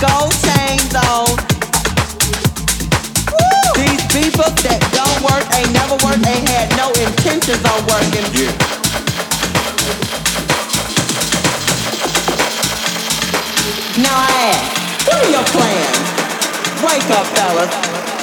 gold chains on. These people that don't work ain't never ain't had no intentions on working. Now I ask, what are your plans? Wake up, fellas.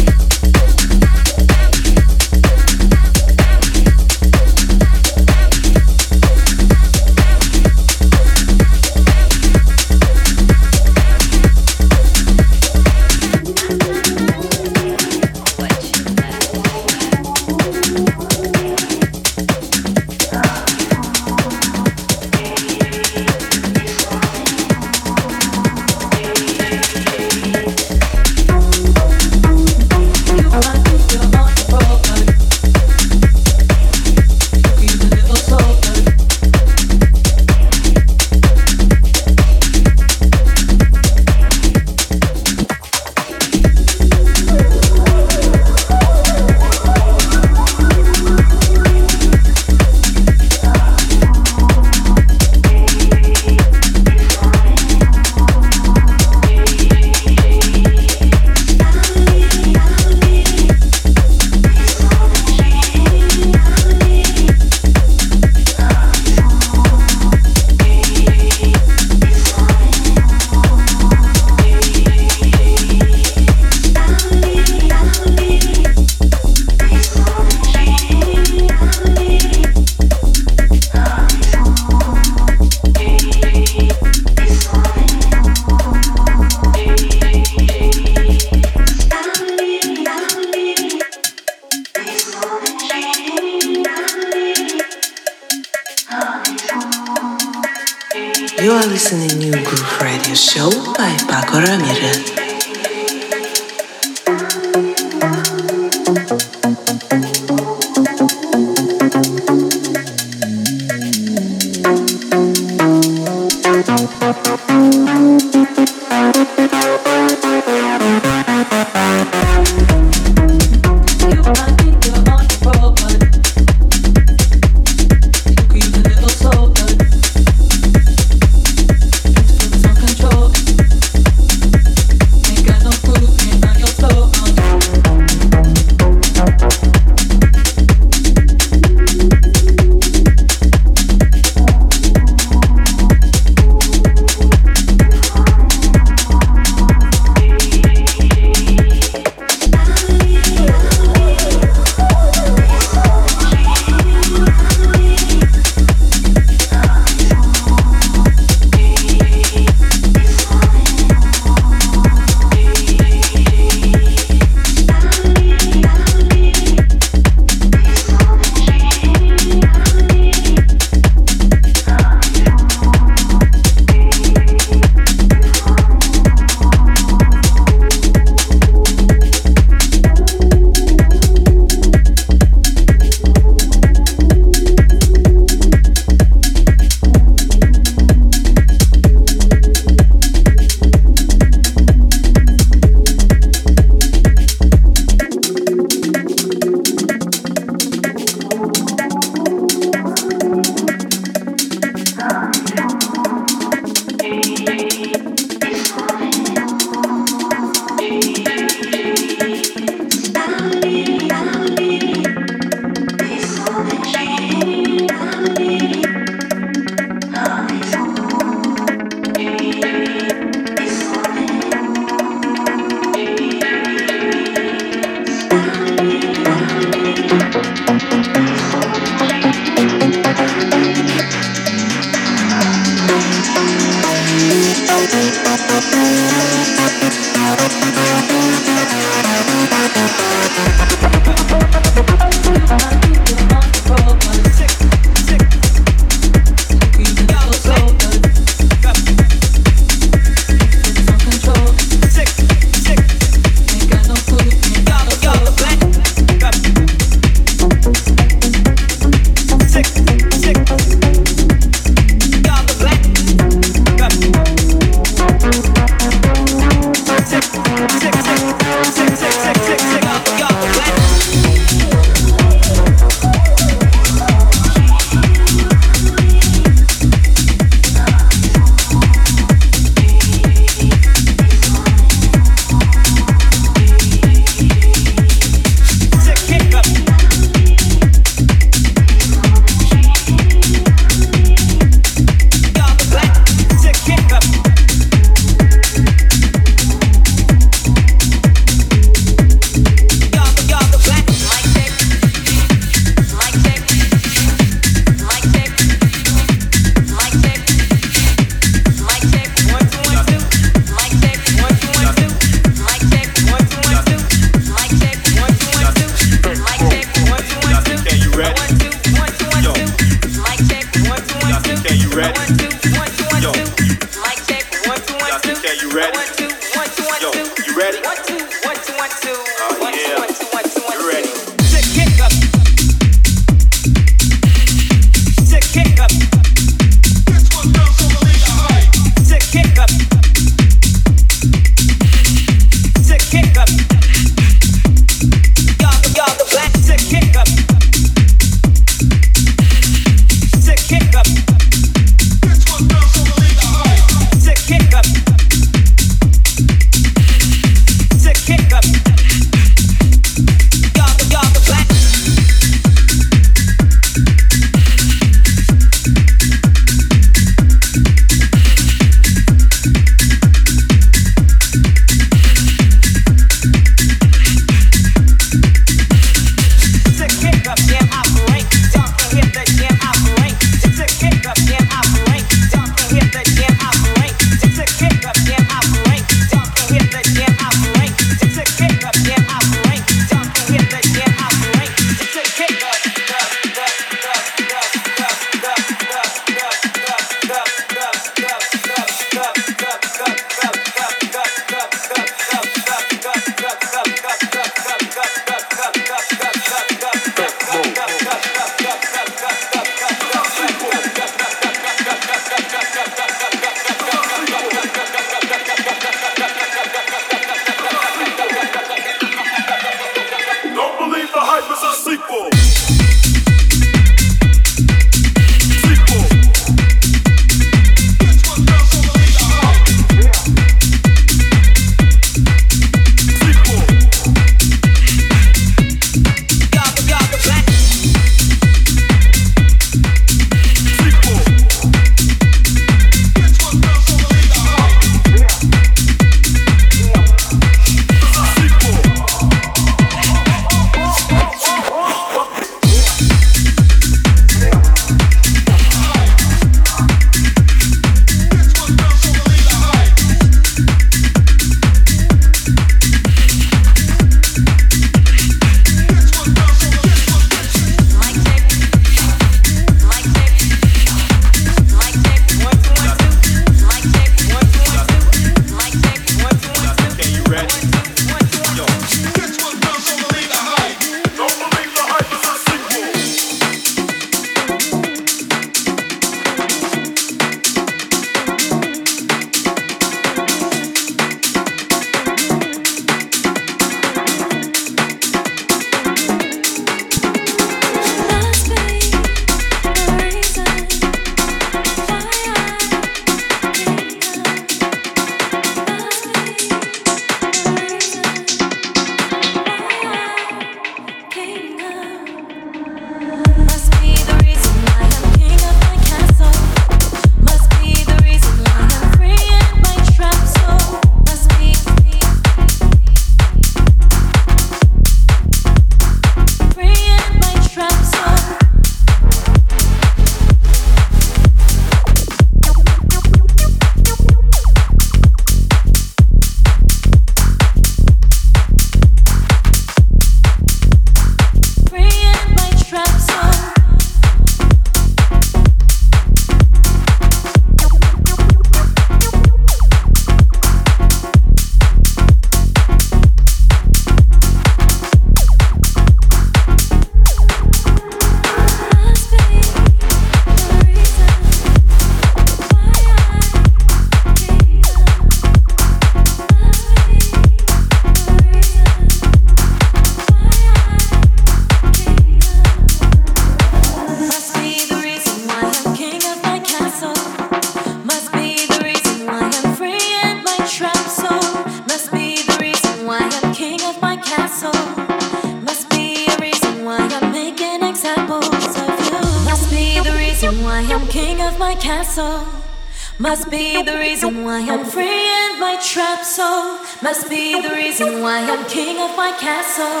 King of my castle.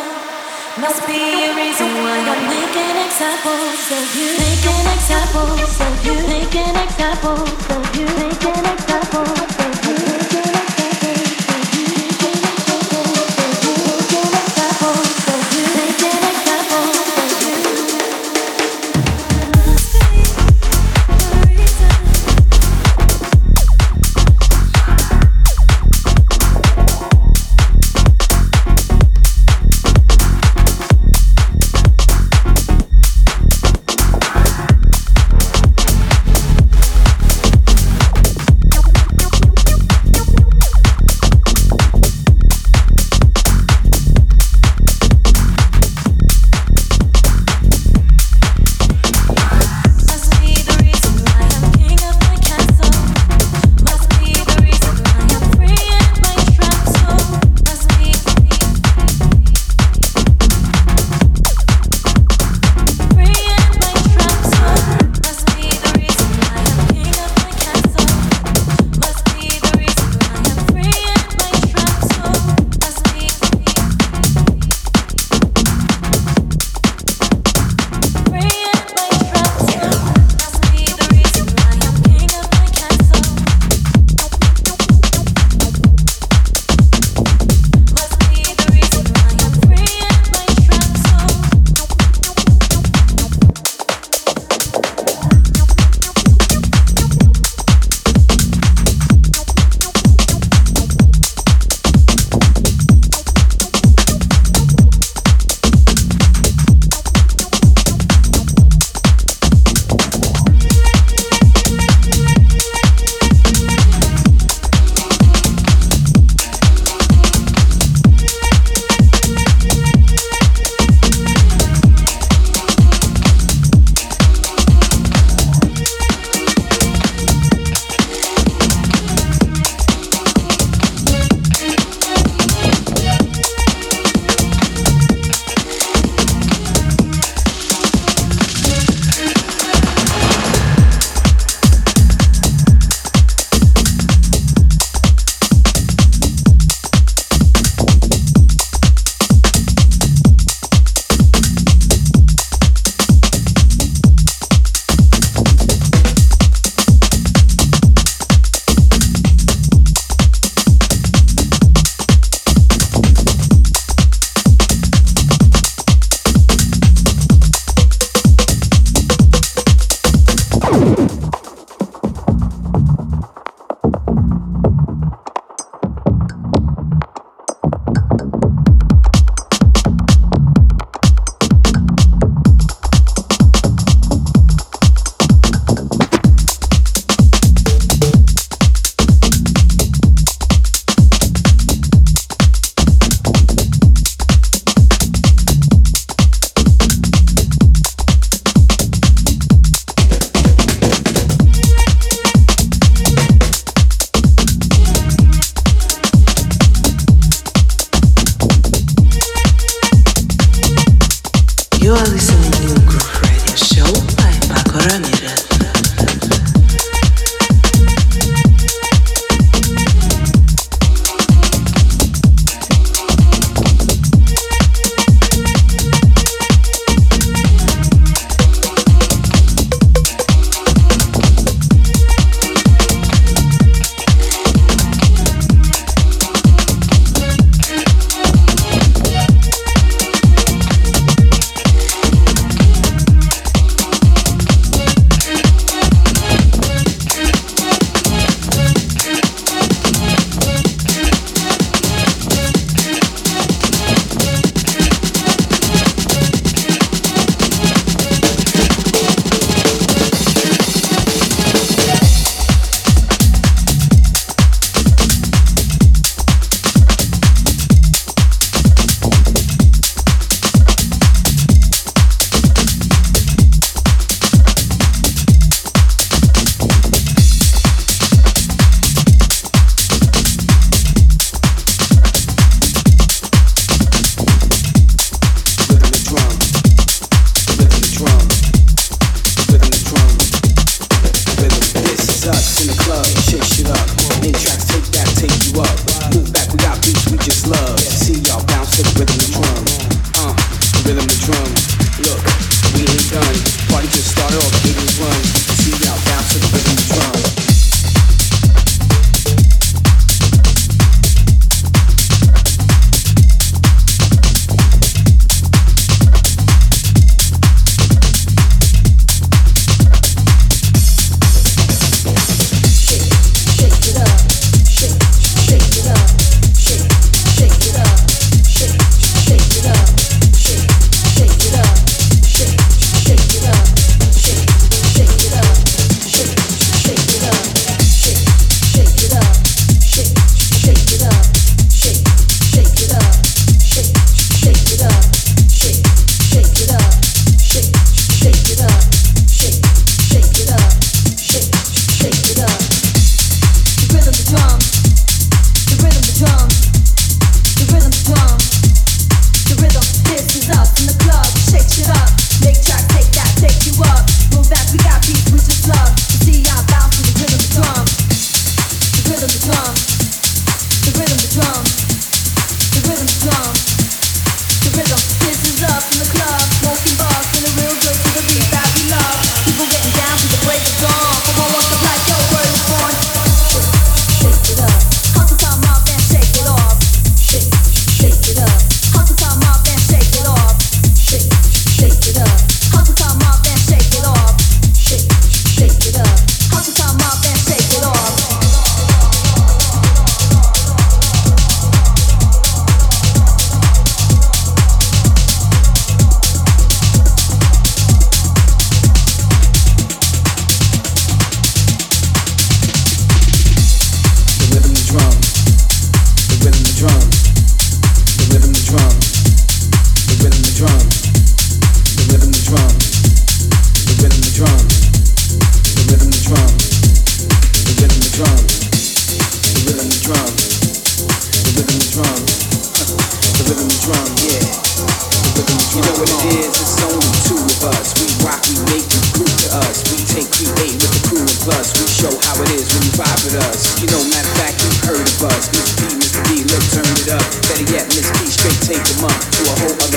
Must be a reason why I'm making examples of you. Making examples of you. Making examples of you. Making examples of you.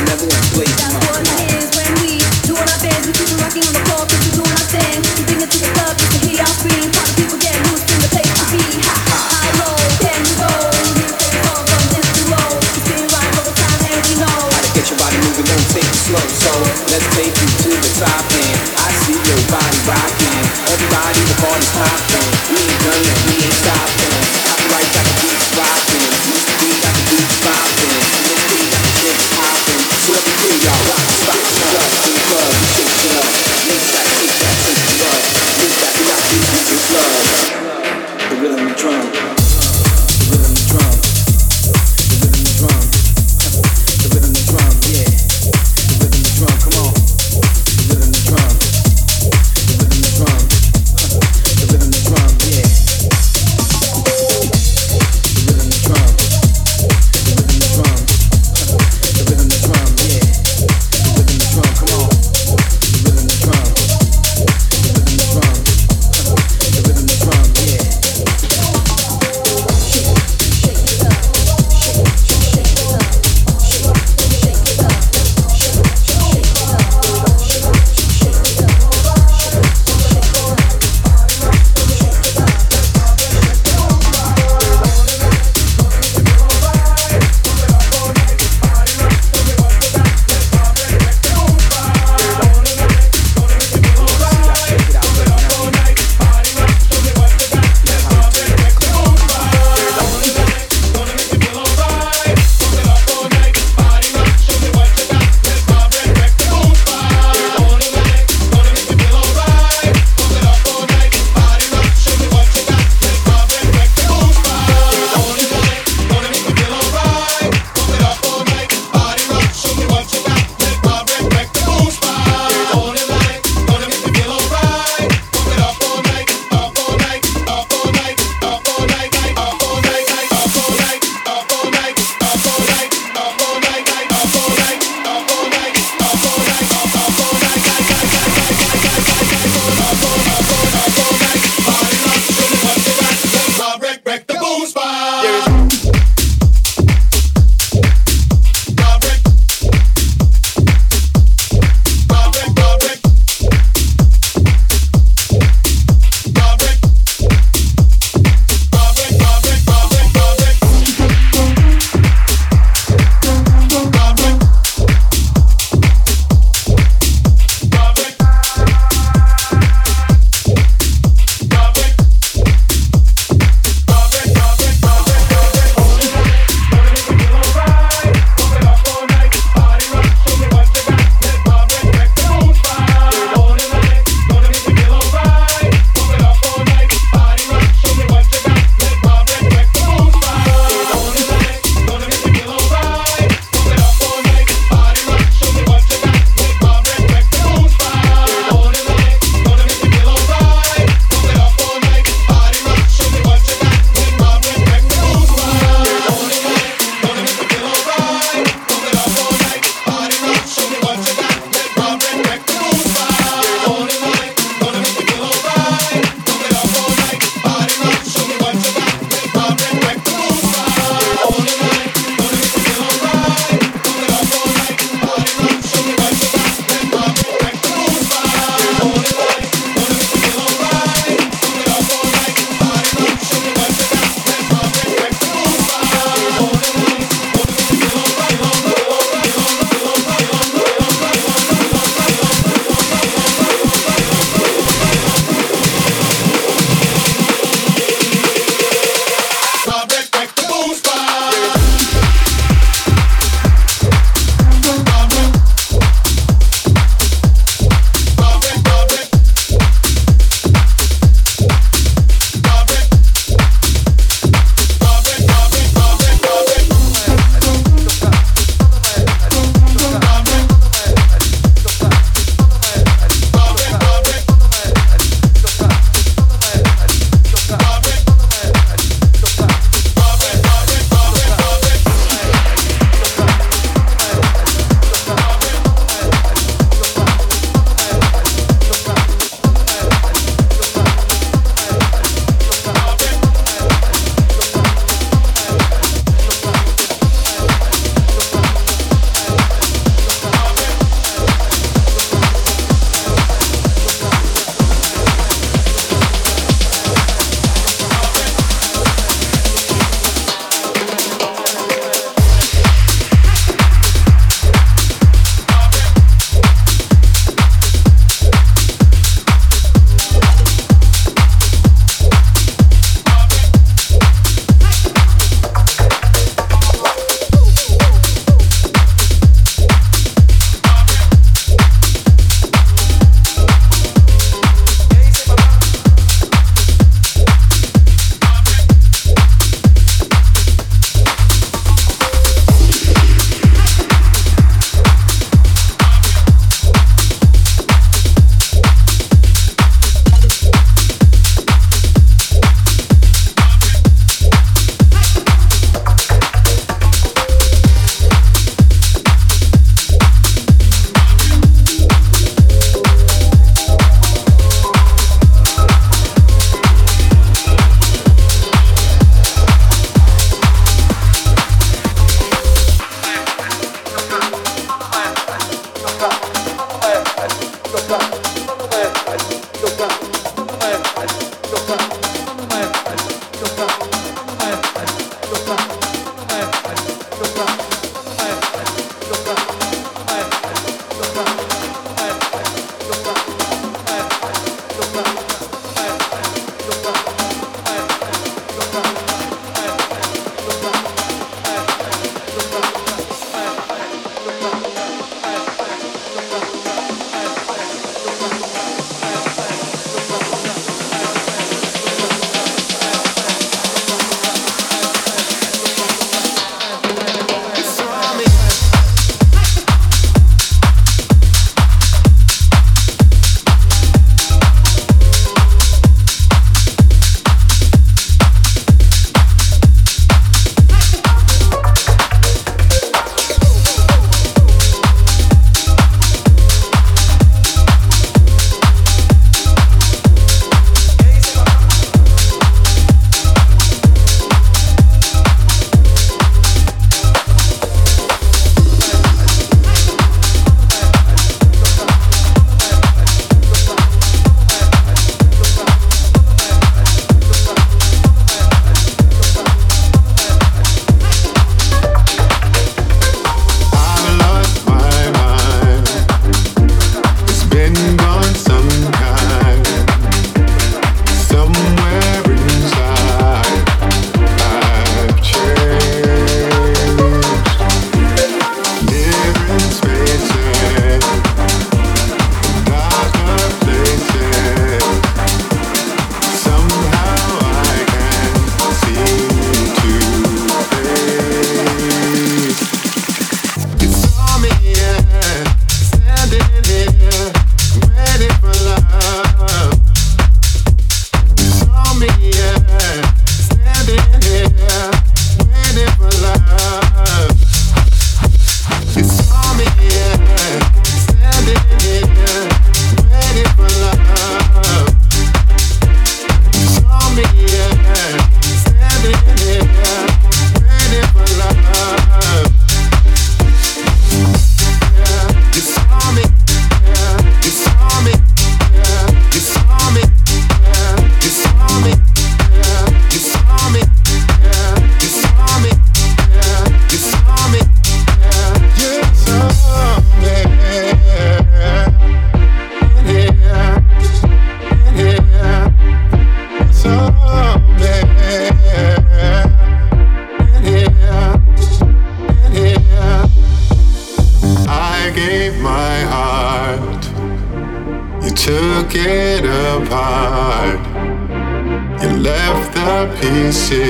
Rhythm,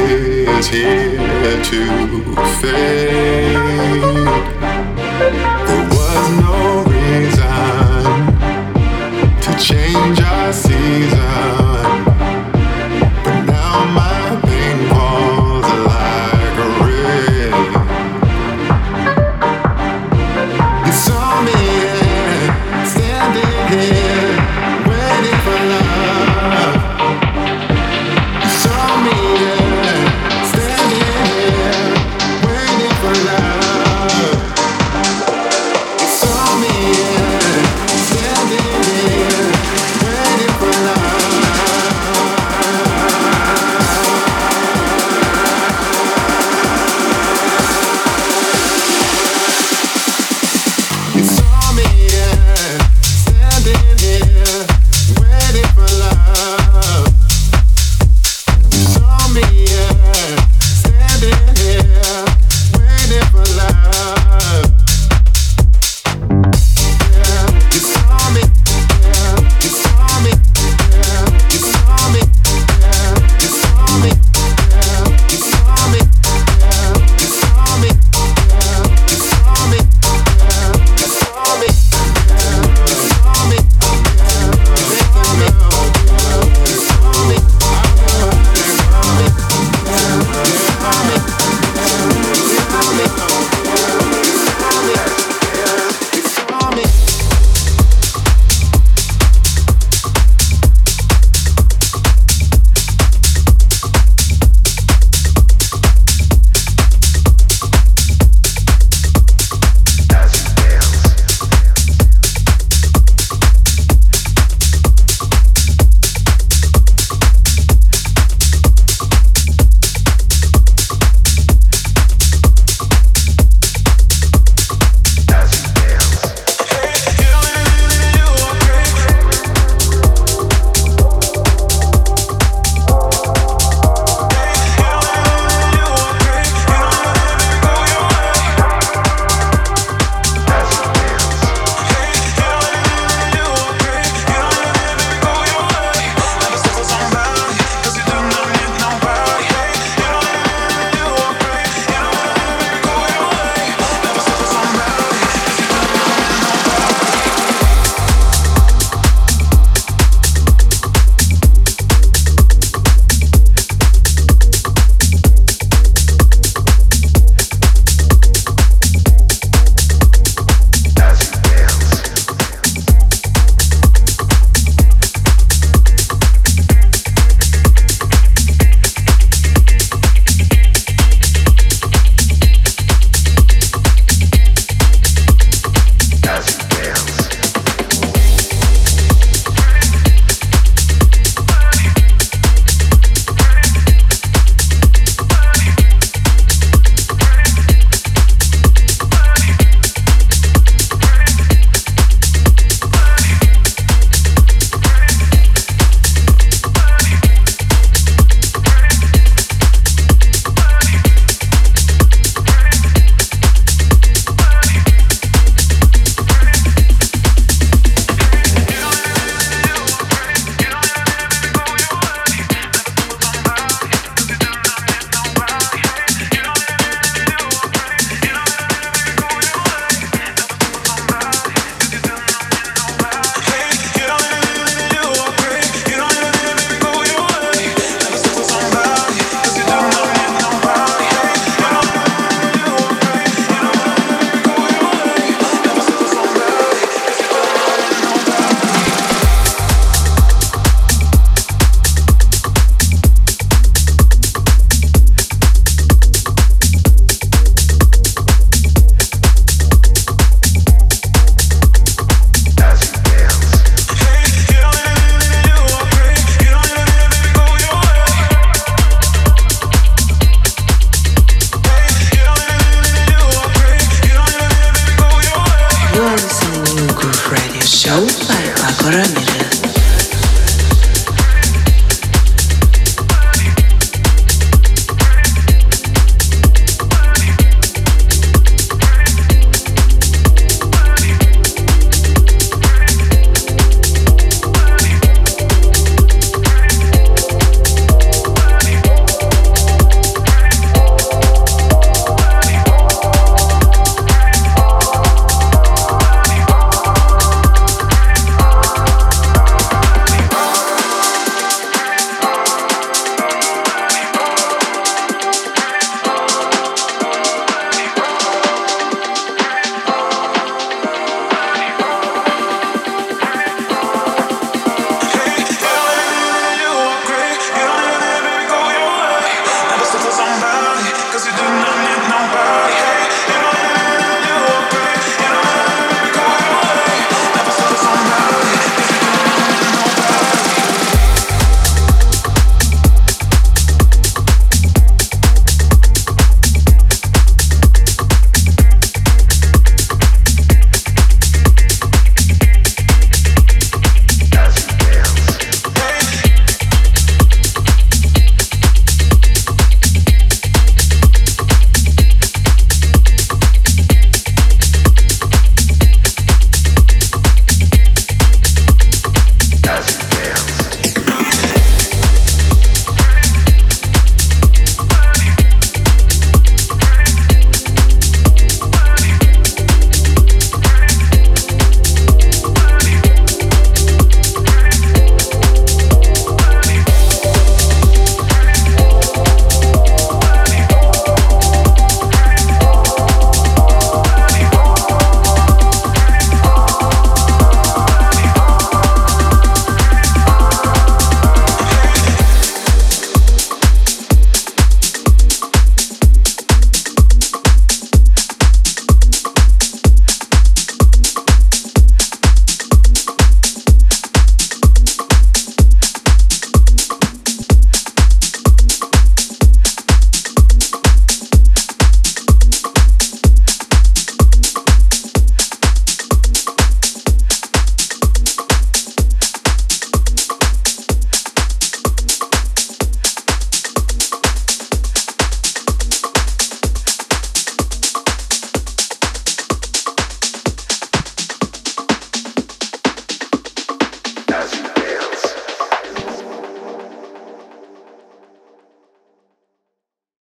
is here to fade. There was no reason to change our season.